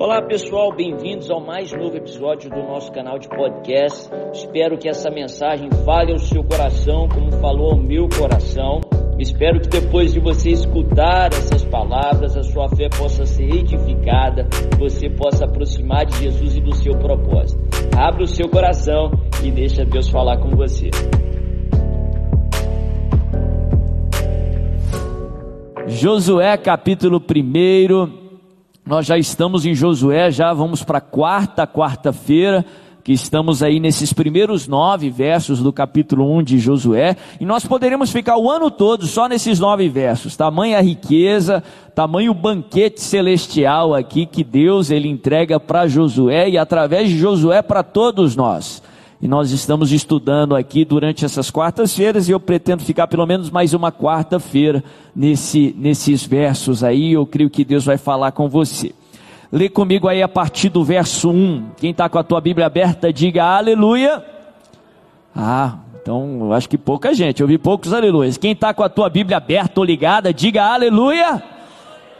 Olá pessoal, bem-vindos ao mais novo episódio do nosso canal de podcast. Espero que essa mensagem fale ao seu coração, como falou ao meu coração. Espero que depois de você escutar essas palavras, a sua fé possa ser edificada, você possa aproximar de Jesus e do seu propósito. Abra o seu coração e deixa Deus falar com você. Josué capítulo 1, nós já estamos em Josué, já vamos para quarta quarta-feira, que estamos aí nesses primeiros nove versos do capítulo 1 de Josué, e nós poderemos ficar o ano todo só nesses nove versos. Tamanha riqueza, tamanho banquete celestial aqui que Deus ele entrega para Josué e através de Josué para todos nós. E nós estamos estudando aqui durante essas quartas-feiras e eu pretendo ficar pelo menos mais uma quarta-feira nesse, nesses versos aí. Eu creio que Deus vai falar com você. Lê comigo aí a partir do verso 1. Quem está com a tua Bíblia aberta, diga aleluia. Ah, então acho que pouca gente, eu vi poucos aleluias. Quem está com a tua Bíblia aberta ou ligada, diga aleluia.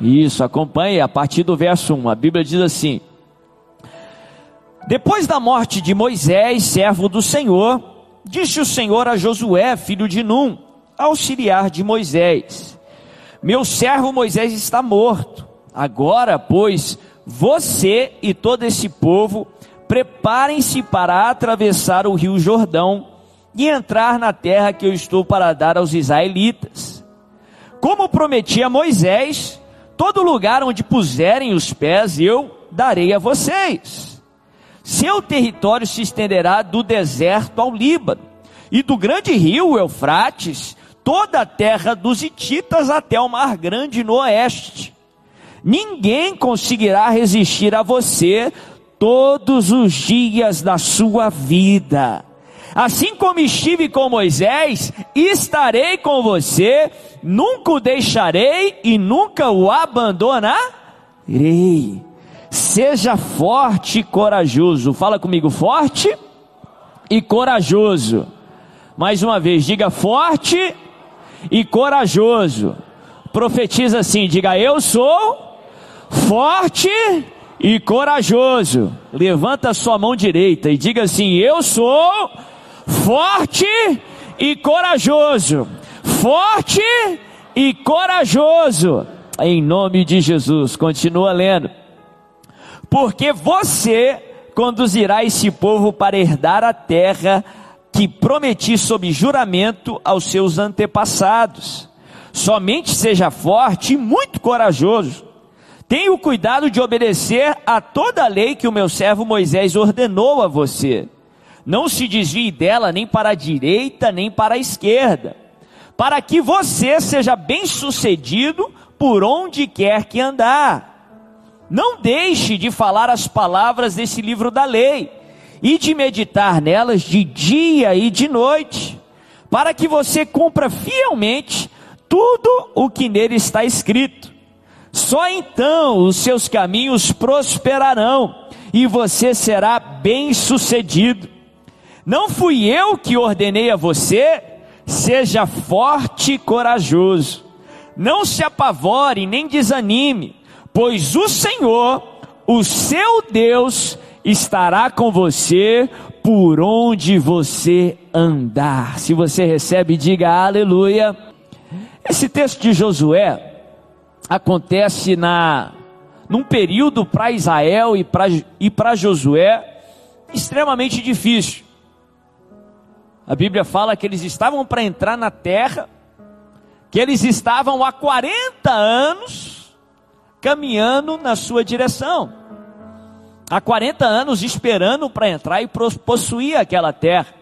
Isso, acompanhe a partir do verso 1. A Bíblia diz assim: depois da morte de Moisés, servo do Senhor, disse o Senhor a Josué, filho de Num, auxiliar de Moisés: Meu servo Moisés está morto. Agora, pois, você e todo esse povo preparem-se para atravessar o rio Jordão e entrar na terra que eu estou para dar aos israelitas. Como prometi a Moisés, todo lugar onde puserem os pés eu darei a vocês seu território se estenderá do deserto ao Líbano, e do grande rio Eufrates, toda a terra dos Hititas até o Mar Grande no oeste. Ninguém conseguirá resistir a você todos os dias da sua vida. Assim como estive com Moisés, estarei com você, nunca o deixarei e nunca o abandonarei. Seja forte e corajoso. Fala comigo, forte e corajoso. Mais uma vez, diga forte e corajoso. Profetiza assim: diga eu sou forte e corajoso. Levanta a sua mão direita e diga assim: eu sou forte e corajoso. Forte e corajoso. Em nome de Jesus. Continua lendo porque você conduzirá esse povo para herdar a terra que prometi sob juramento aos seus antepassados. Somente seja forte e muito corajoso. Tenha o cuidado de obedecer a toda a lei que o meu servo Moisés ordenou a você. Não se desvie dela nem para a direita nem para a esquerda, para que você seja bem-sucedido por onde quer que andar. Não deixe de falar as palavras desse livro da lei e de meditar nelas de dia e de noite, para que você cumpra fielmente tudo o que nele está escrito. Só então os seus caminhos prosperarão e você será bem-sucedido. Não fui eu que ordenei a você, seja forte e corajoso. Não se apavore nem desanime pois o Senhor, o seu Deus, estará com você por onde você andar. Se você recebe, diga aleluia. Esse texto de Josué acontece na num período para Israel e para e para Josué extremamente difícil. A Bíblia fala que eles estavam para entrar na terra, que eles estavam há 40 anos caminhando na sua direção. Há 40 anos esperando para entrar e possuir aquela terra.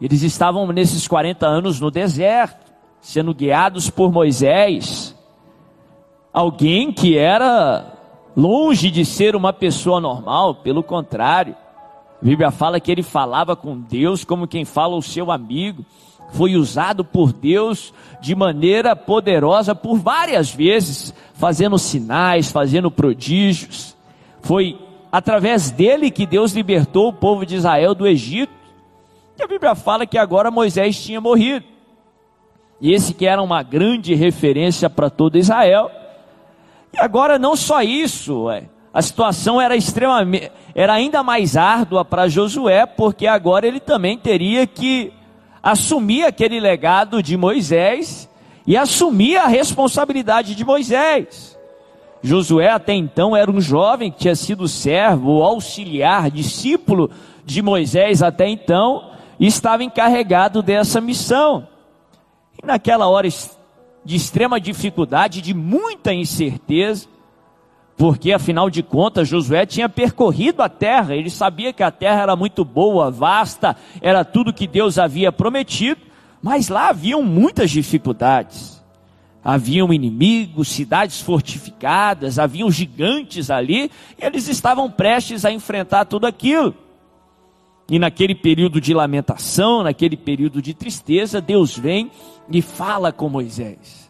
Eles estavam nesses 40 anos no deserto, sendo guiados por Moisés, alguém que era longe de ser uma pessoa normal, pelo contrário. A Bíblia fala que ele falava com Deus como quem fala o seu amigo foi usado por Deus de maneira poderosa por várias vezes, fazendo sinais, fazendo prodígios. Foi através dele que Deus libertou o povo de Israel do Egito. E a Bíblia fala que agora Moisés tinha morrido. E esse que era uma grande referência para todo Israel. E agora não só isso, é, a situação era extremamente, era ainda mais árdua para Josué, porque agora ele também teria que assumir aquele legado de Moisés e assumir a responsabilidade de Moisés. Josué até então era um jovem que tinha sido servo, auxiliar, discípulo de Moisés até então, e estava encarregado dessa missão. E naquela hora de extrema dificuldade, de muita incerteza, porque afinal de contas Josué tinha percorrido a terra, ele sabia que a terra era muito boa, vasta, era tudo que Deus havia prometido, mas lá haviam muitas dificuldades. Haviam inimigos, cidades fortificadas, haviam gigantes ali, e eles estavam prestes a enfrentar tudo aquilo. E naquele período de lamentação, naquele período de tristeza, Deus vem e fala com Moisés.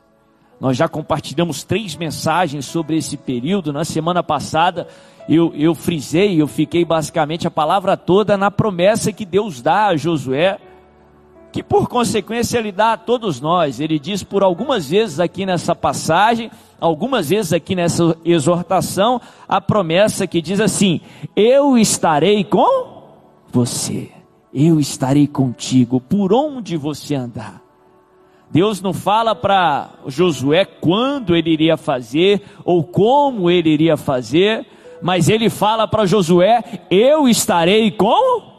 Nós já compartilhamos três mensagens sobre esse período. Na semana passada eu, eu frisei, eu fiquei basicamente a palavra toda na promessa que Deus dá a Josué, que por consequência ele dá a todos nós. Ele diz por algumas vezes aqui nessa passagem, algumas vezes aqui nessa exortação, a promessa que diz assim: Eu estarei com você, eu estarei contigo por onde você andar. Deus não fala para Josué quando ele iria fazer ou como ele iria fazer, mas ele fala para Josué: Eu estarei com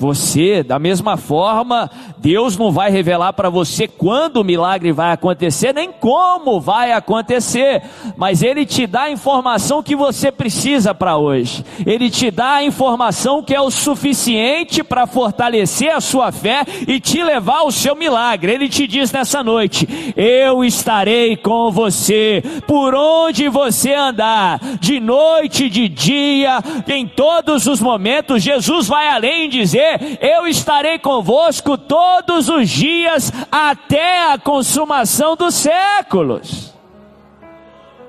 você. Da mesma forma, Deus não vai revelar para você quando o milagre vai acontecer, nem como vai acontecer, mas Ele te dá a informação que você precisa para hoje. Ele te dá a informação que é o suficiente para fortalecer a sua fé e te levar ao seu milagre. Ele te diz nessa noite: Eu estarei com você por onde você andar, de noite, de dia, em todos os momentos. Jesus vai além dizer eu estarei convosco todos os dias até a consumação dos séculos.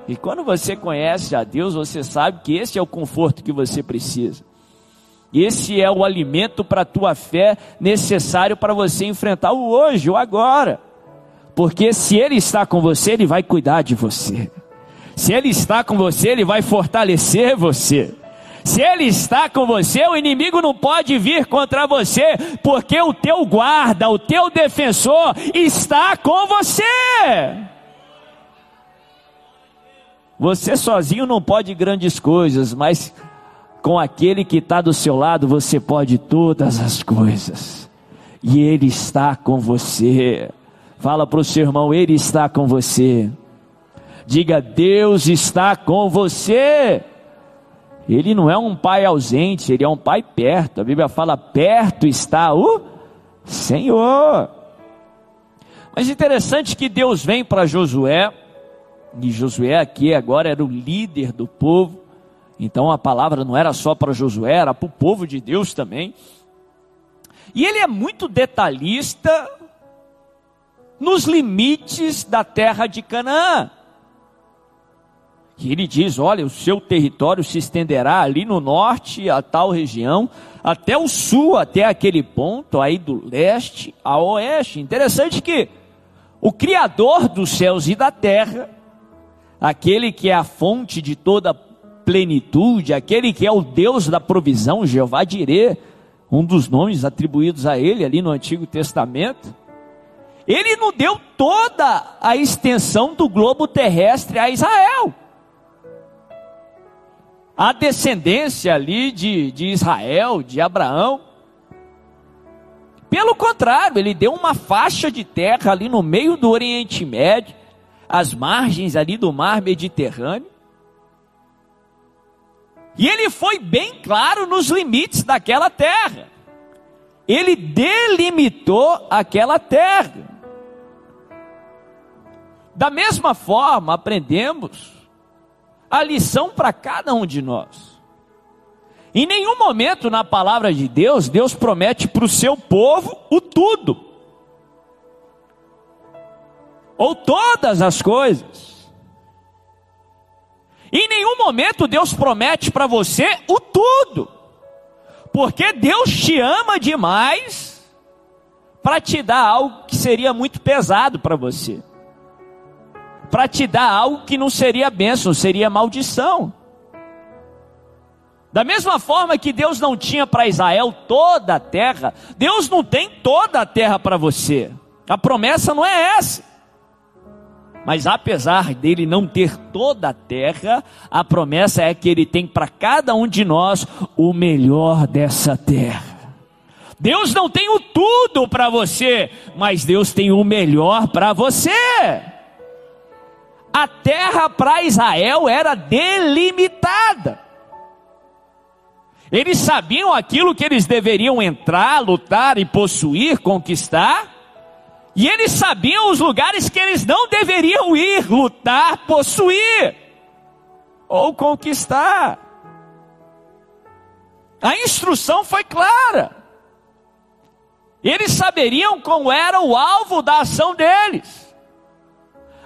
E quando você conhece a Deus, você sabe que esse é o conforto que você precisa. Esse é o alimento para a tua fé necessário para você enfrentar o hoje, o agora. Porque se Ele está com você, Ele vai cuidar de você. Se Ele está com você, Ele vai fortalecer você. Se ele está com você, o inimigo não pode vir contra você, porque o teu guarda, o teu defensor está com você. Você sozinho não pode grandes coisas, mas com aquele que está do seu lado, você pode todas as coisas. E Ele está com você. Fala para o seu irmão, Ele está com você. Diga, Deus está com você. Ele não é um pai ausente, ele é um pai perto. A Bíblia fala: perto está o Senhor. Mas interessante que Deus vem para Josué, e Josué aqui agora era o líder do povo, então a palavra não era só para Josué, era para o povo de Deus também. E ele é muito detalhista nos limites da terra de Canaã. E ele diz: olha, o seu território se estenderá ali no norte, a tal região, até o sul, até aquele ponto, aí do leste a oeste. Interessante que o Criador dos céus e da terra, aquele que é a fonte de toda plenitude, aquele que é o Deus da provisão, Jeová Dirê, um dos nomes atribuídos a ele ali no Antigo Testamento, ele não deu toda a extensão do globo terrestre a Israel a descendência ali de, de Israel, de Abraão. Pelo contrário, ele deu uma faixa de terra ali no meio do Oriente Médio, às margens ali do mar Mediterrâneo. E ele foi bem claro nos limites daquela terra. Ele delimitou aquela terra. Da mesma forma, aprendemos a lição para cada um de nós. Em nenhum momento na palavra de Deus, Deus promete para o seu povo o tudo, ou todas as coisas. Em nenhum momento Deus promete para você o tudo, porque Deus te ama demais para te dar algo que seria muito pesado para você para te dar algo que não seria bênção, seria maldição. Da mesma forma que Deus não tinha para Israel toda a terra, Deus não tem toda a terra para você. A promessa não é essa. Mas apesar dele não ter toda a terra, a promessa é que ele tem para cada um de nós o melhor dessa terra. Deus não tem o tudo para você, mas Deus tem o melhor para você. A terra para Israel era delimitada. Eles sabiam aquilo que eles deveriam entrar, lutar e possuir, conquistar. E eles sabiam os lugares que eles não deveriam ir, lutar, possuir ou conquistar. A instrução foi clara. Eles saberiam como era o alvo da ação deles.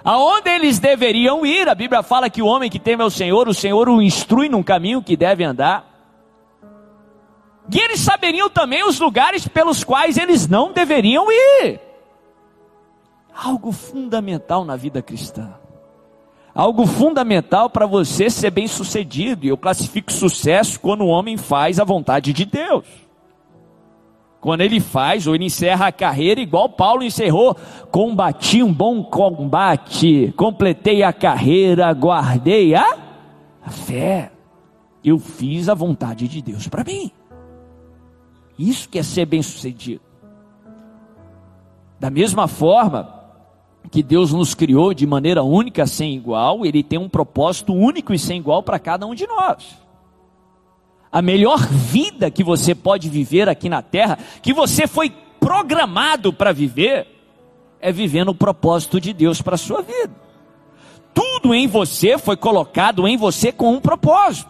Aonde eles deveriam ir, a Bíblia fala que o homem que teme ao Senhor, o Senhor o instrui num caminho que deve andar. E eles saberiam também os lugares pelos quais eles não deveriam ir. Algo fundamental na vida cristã. Algo fundamental para você ser bem sucedido. E eu classifico sucesso quando o homem faz a vontade de Deus. Quando ele faz ou ele encerra a carreira, igual Paulo encerrou: combati um bom combate, completei a carreira, guardei a, fé. Eu fiz a vontade de Deus para mim. Isso que é ser bem sucedido. Da mesma forma que Deus nos criou de maneira única, sem igual, Ele tem um propósito único e sem igual para cada um de nós a melhor vida que você pode viver aqui na terra, que você foi programado para viver, é vivendo o propósito de Deus para a sua vida. Tudo em você foi colocado em você com um propósito.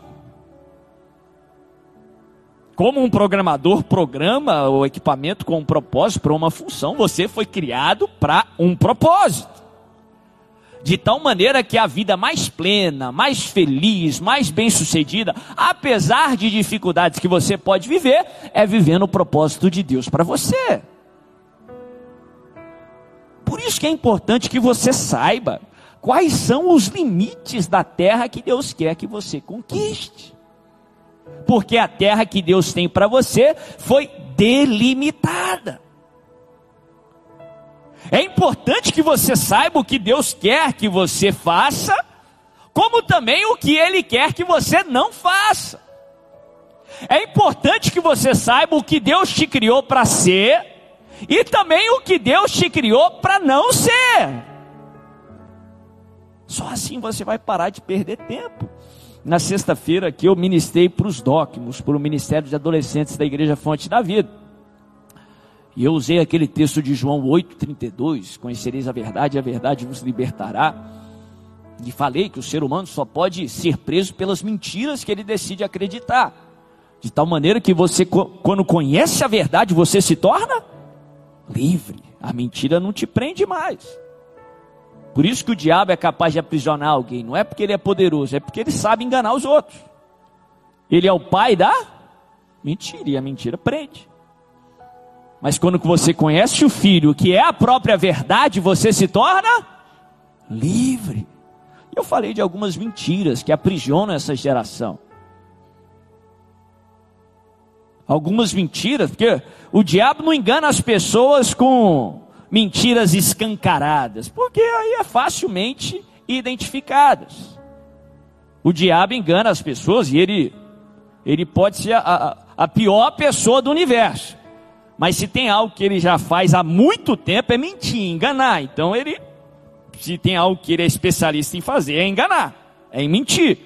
Como um programador programa o equipamento com um propósito para uma função, você foi criado para um propósito de tal maneira que a vida mais plena, mais feliz, mais bem-sucedida, apesar de dificuldades que você pode viver, é vivendo o propósito de Deus para você. Por isso que é importante que você saiba quais são os limites da terra que Deus quer que você conquiste. Porque a terra que Deus tem para você foi delimitada. É importante que você saiba o que Deus quer que você faça, como também o que Ele quer que você não faça. É importante que você saiba o que Deus te criou para ser e também o que Deus te criou para não ser. Só assim você vai parar de perder tempo. Na sexta-feira aqui eu ministrei para os DOCMOS, para o Ministério de Adolescentes da Igreja Fonte da Vida. E eu usei aquele texto de João 8,32: Conhecereis a verdade, a verdade vos libertará. E falei que o ser humano só pode ser preso pelas mentiras que ele decide acreditar. De tal maneira que você, quando conhece a verdade, você se torna livre. A mentira não te prende mais. Por isso que o diabo é capaz de aprisionar alguém. Não é porque ele é poderoso, é porque ele sabe enganar os outros. Ele é o pai da mentira, e a mentira prende. Mas quando você conhece o Filho, que é a própria verdade, você se torna livre. Eu falei de algumas mentiras que aprisionam essa geração. Algumas mentiras, porque o diabo não engana as pessoas com mentiras escancaradas, porque aí é facilmente identificadas. O diabo engana as pessoas e ele, ele pode ser a, a, a pior pessoa do universo. Mas se tem algo que ele já faz há muito tempo, é mentir, enganar. Então ele, se tem algo que ele é especialista em fazer, é enganar, é em mentir.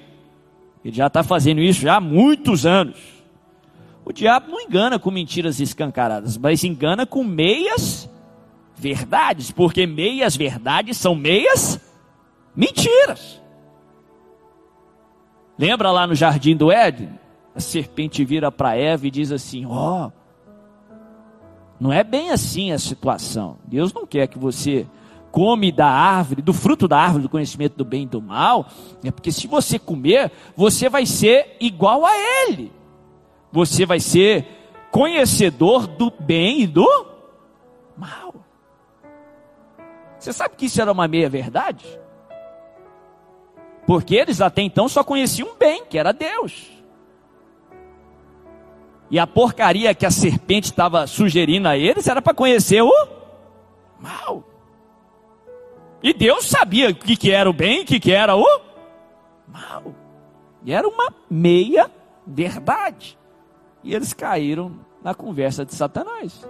Ele já está fazendo isso já há muitos anos. O diabo não engana com mentiras escancaradas, mas engana com meias verdades, porque meias verdades são meias mentiras. Lembra lá no jardim do Éden? A serpente vira para Eva e diz assim: Ó, oh, não é bem assim a situação. Deus não quer que você come da árvore, do fruto da árvore do conhecimento do bem e do mal, é porque se você comer, você vai ser igual a ele. Você vai ser conhecedor do bem e do mal. Você sabe que isso era uma meia verdade? Porque eles até então só conheciam bem, que era Deus. E a porcaria que a serpente estava sugerindo a eles era para conhecer o mal. E Deus sabia o que, que era o bem e o que, que era o mal. E era uma meia verdade. E eles caíram na conversa de Satanás.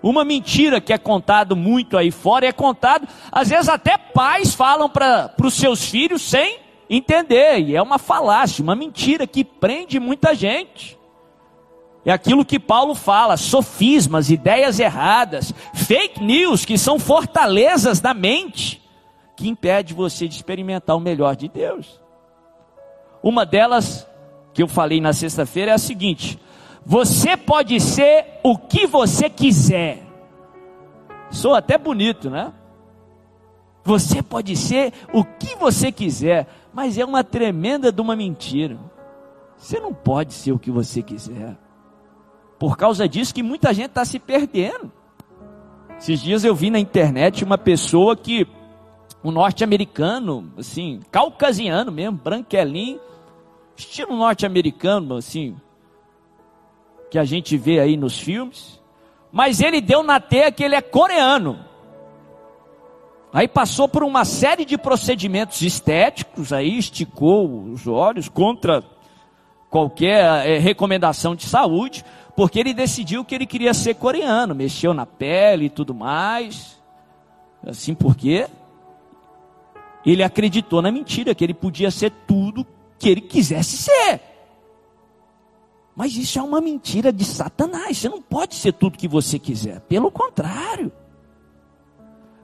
Uma mentira que é contado muito aí fora, é contado, às vezes até pais falam para os seus filhos sem entender, e é uma falácia, uma mentira que prende muita gente. É aquilo que Paulo fala, sofismas, ideias erradas, fake news, que são fortalezas da mente, que impede você de experimentar o melhor de Deus. Uma delas, que eu falei na sexta-feira, é a seguinte: você pode ser o que você quiser. Sou até bonito, né? Você pode ser o que você quiser, mas é uma tremenda de uma mentira. Você não pode ser o que você quiser. Por causa disso que muita gente está se perdendo. Esses dias eu vi na internet uma pessoa que, um norte-americano, assim, caucasiano mesmo, branquelinho, estilo norte-americano, assim, que a gente vê aí nos filmes, mas ele deu na teia que ele é coreano. Aí passou por uma série de procedimentos estéticos, aí esticou os olhos contra qualquer é, recomendação de saúde, porque ele decidiu que ele queria ser coreano, mexeu na pele e tudo mais. Assim porque ele acreditou na mentira que ele podia ser tudo que ele quisesse ser. Mas isso é uma mentira de Satanás. Você não pode ser tudo que você quiser. Pelo contrário.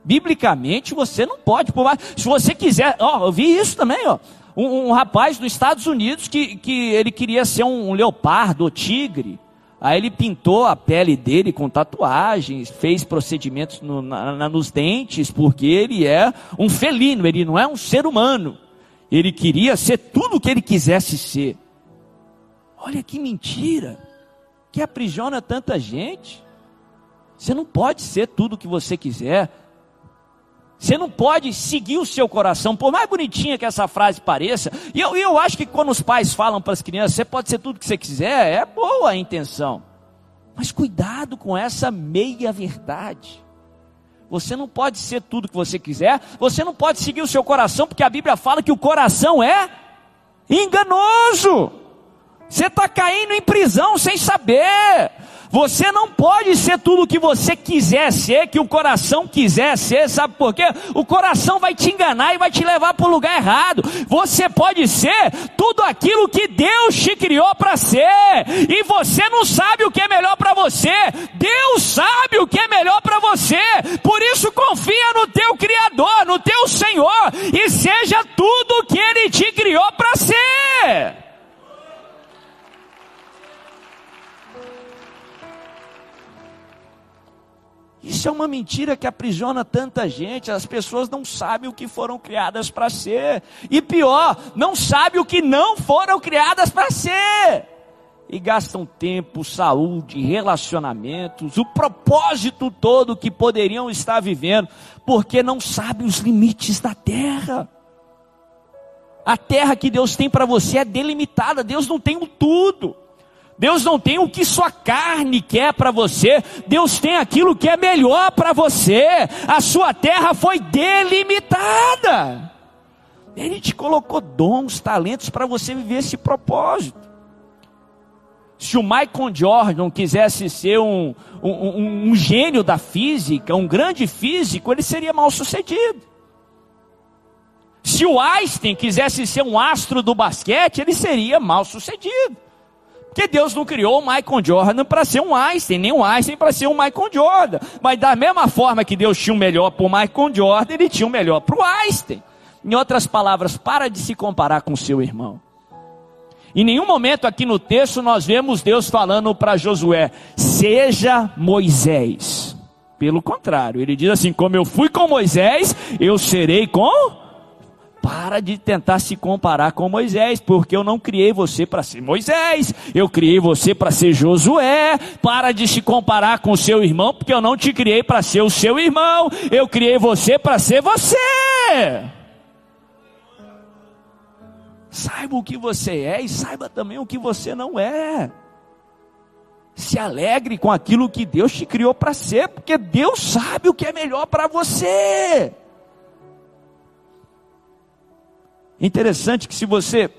Biblicamente você não pode. Se você quiser, ó, eu vi isso também, ó. Um, um rapaz dos Estados Unidos que, que ele queria ser um, um leopardo ou tigre. Aí ele pintou a pele dele com tatuagens, fez procedimentos no, na, nos dentes, porque ele é um felino, ele não é um ser humano. Ele queria ser tudo o que ele quisesse ser. Olha que mentira, que aprisiona tanta gente. Você não pode ser tudo o que você quiser. Você não pode seguir o seu coração, por mais bonitinha que essa frase pareça. E eu, eu acho que quando os pais falam para as crianças, você pode ser tudo que você quiser, é boa a intenção. Mas cuidado com essa meia verdade. Você não pode ser tudo que você quiser, você não pode seguir o seu coração, porque a Bíblia fala que o coração é enganoso. Você está caindo em prisão sem saber. Você não pode ser tudo o que você quiser ser, que o coração quiser ser, sabe por quê? O coração vai te enganar e vai te levar para o lugar errado. Você pode ser tudo aquilo que Deus te criou para ser, e você não sabe o que é melhor para você. Deus sabe o que é melhor para você. Por isso confia no teu Criador, no teu Senhor, e seja tudo o que Ele te criou para ser. Isso é uma mentira que aprisiona tanta gente. As pessoas não sabem o que foram criadas para ser. E pior, não sabem o que não foram criadas para ser. E gastam tempo, saúde, relacionamentos, o propósito todo que poderiam estar vivendo, porque não sabem os limites da terra. A terra que Deus tem para você é delimitada, Deus não tem o tudo. Deus não tem o que sua carne quer para você, Deus tem aquilo que é melhor para você. A sua terra foi delimitada. Ele te colocou dons, talentos para você viver esse propósito. Se o Michael Jordan quisesse ser um, um, um, um gênio da física, um grande físico, ele seria mal sucedido. Se o Einstein quisesse ser um astro do basquete, ele seria mal sucedido. Porque Deus não criou o Michael Jordan para ser um Einstein, nem um Einstein para ser um Michael Jordan. Mas da mesma forma que Deus tinha o melhor para o Michael Jordan, ele tinha o melhor para o Einstein. Em outras palavras, para de se comparar com seu irmão. Em nenhum momento aqui no texto nós vemos Deus falando para Josué: seja Moisés. Pelo contrário, ele diz assim: como eu fui com Moisés, eu serei com para de tentar se comparar com Moisés, porque eu não criei você para ser Moisés, eu criei você para ser Josué. Para de se comparar com seu irmão, porque eu não te criei para ser o seu irmão, eu criei você para ser você. Saiba o que você é e saiba também o que você não é. Se alegre com aquilo que Deus te criou para ser, porque Deus sabe o que é melhor para você. Interessante que se você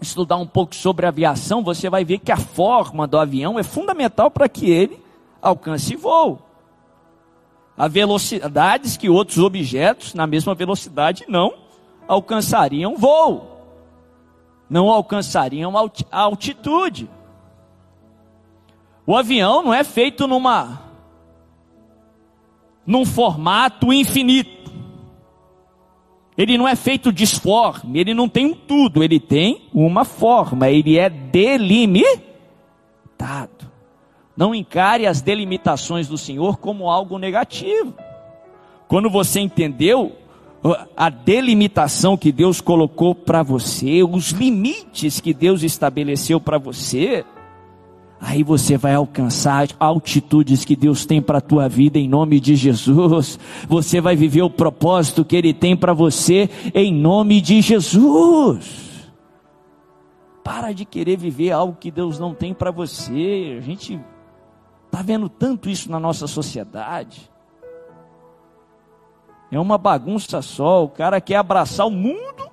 estudar um pouco sobre aviação, você vai ver que a forma do avião é fundamental para que ele alcance voo. Há velocidades que outros objetos na mesma velocidade não alcançariam voo, não alcançariam altitude. O avião não é feito numa num formato infinito. Ele não é feito disforme, ele não tem um tudo, ele tem uma forma, ele é delimitado. Não encare as delimitações do Senhor como algo negativo. Quando você entendeu a delimitação que Deus colocou para você, os limites que Deus estabeleceu para você, aí você vai alcançar altitudes que Deus tem para a tua vida em nome de Jesus. Você vai viver o propósito que Ele tem para você em nome de Jesus. Para de querer viver algo que Deus não tem para você. A gente Está vendo tanto isso na nossa sociedade? É uma bagunça só. O cara quer abraçar o mundo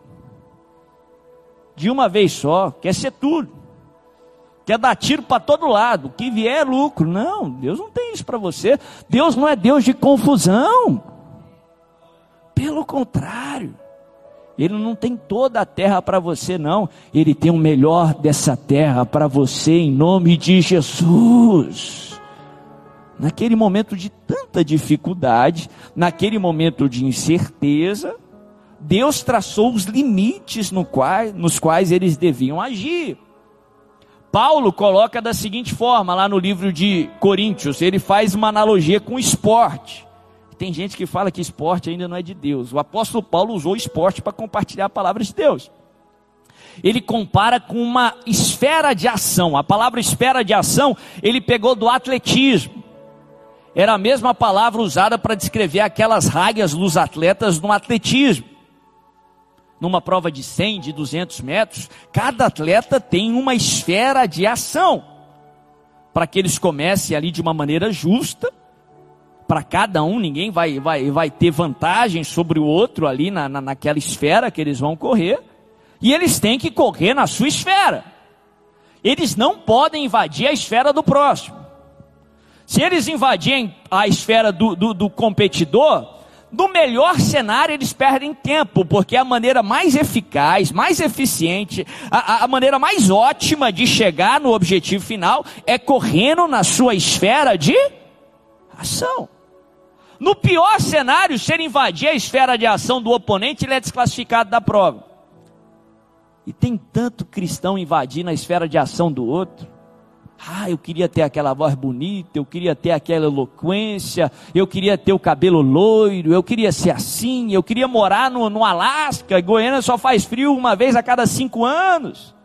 de uma vez só, quer ser tudo, quer dar tiro para todo lado. Que vier é lucro. Não, Deus não tem isso para você. Deus não é Deus de confusão. Pelo contrário. Ele não tem toda a terra para você, não. Ele tem o melhor dessa terra para você, em nome de Jesus naquele momento de tanta dificuldade, naquele momento de incerteza, Deus traçou os limites no qual, nos quais eles deviam agir. Paulo coloca da seguinte forma, lá no livro de Coríntios, ele faz uma analogia com esporte. Tem gente que fala que esporte ainda não é de Deus. O apóstolo Paulo usou esporte para compartilhar a palavra de Deus. Ele compara com uma esfera de ação. A palavra esfera de ação ele pegou do atletismo era a mesma palavra usada para descrever aquelas raias dos atletas no atletismo. Numa prova de 100, de 200 metros, cada atleta tem uma esfera de ação. Para que eles comecem ali de uma maneira justa, para cada um, ninguém vai, vai, vai ter vantagem sobre o outro ali na, na, naquela esfera que eles vão correr. E eles têm que correr na sua esfera. Eles não podem invadir a esfera do próximo. Se eles invadirem a esfera do, do, do competidor, no melhor cenário eles perdem tempo, porque a maneira mais eficaz, mais eficiente, a, a, maneira mais ótima de chegar no objetivo final é correndo na sua esfera de ação. No pior cenário, se ele invadir a esfera de ação do oponente, ele é desclassificado da prova. E tem tanto cristão invadindo a esfera de ação do outro. Ah, eu queria ter aquela voz bonita, eu queria ter aquela eloquência, eu queria ter o cabelo loiro, eu queria ser assim, eu queria morar no, no Alasca, Goiânia só faz frio uma vez a cada cinco anos.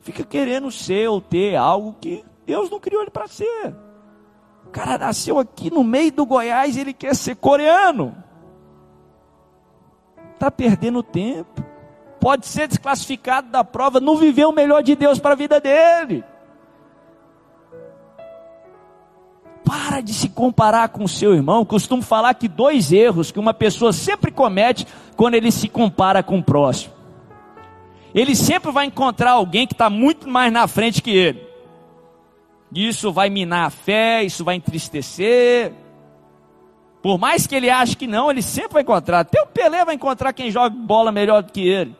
Fica querendo ser ou ter algo que Deus não criou ele para ser. O cara nasceu aqui no meio do Goiás e ele quer ser coreano. Está perdendo tempo pode ser desclassificado da prova, não viveu o melhor de Deus para a vida dele. Para de se comparar com o seu irmão. Costumo falar que dois erros que uma pessoa sempre comete quando ele se compara com o próximo. Ele sempre vai encontrar alguém que está muito mais na frente que ele. Isso vai minar a fé, isso vai entristecer. Por mais que ele ache que não, ele sempre vai encontrar. Até o Pelé vai encontrar quem joga bola melhor do que ele.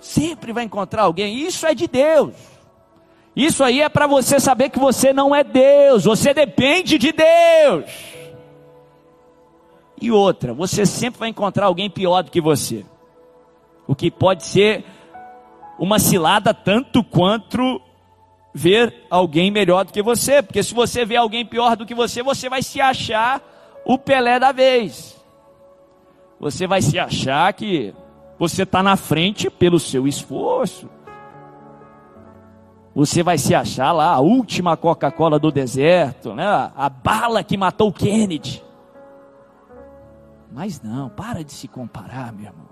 Sempre vai encontrar alguém. Isso é de Deus. Isso aí é para você saber que você não é Deus, você depende de Deus. E outra, você sempre vai encontrar alguém pior do que você. O que pode ser uma cilada tanto quanto ver alguém melhor do que você, porque se você vê alguém pior do que você, você vai se achar o Pelé da vez. Você vai se achar que você está na frente pelo seu esforço. Você vai se achar lá a última Coca-Cola do deserto, né? A bala que matou Kennedy. Mas não, para de se comparar, meu irmão.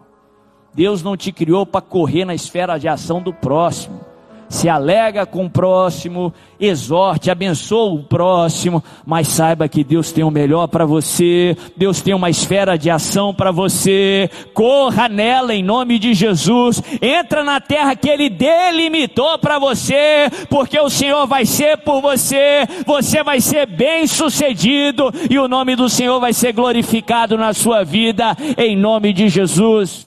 Deus não te criou para correr na esfera de ação do próximo. Se alega com o próximo, exorte, abençoe o próximo, mas saiba que Deus tem o melhor para você, Deus tem uma esfera de ação para você. Corra nela em nome de Jesus. Entra na terra que ele delimitou para você, porque o Senhor vai ser por você, você vai ser bem-sucedido e o nome do Senhor vai ser glorificado na sua vida em nome de Jesus.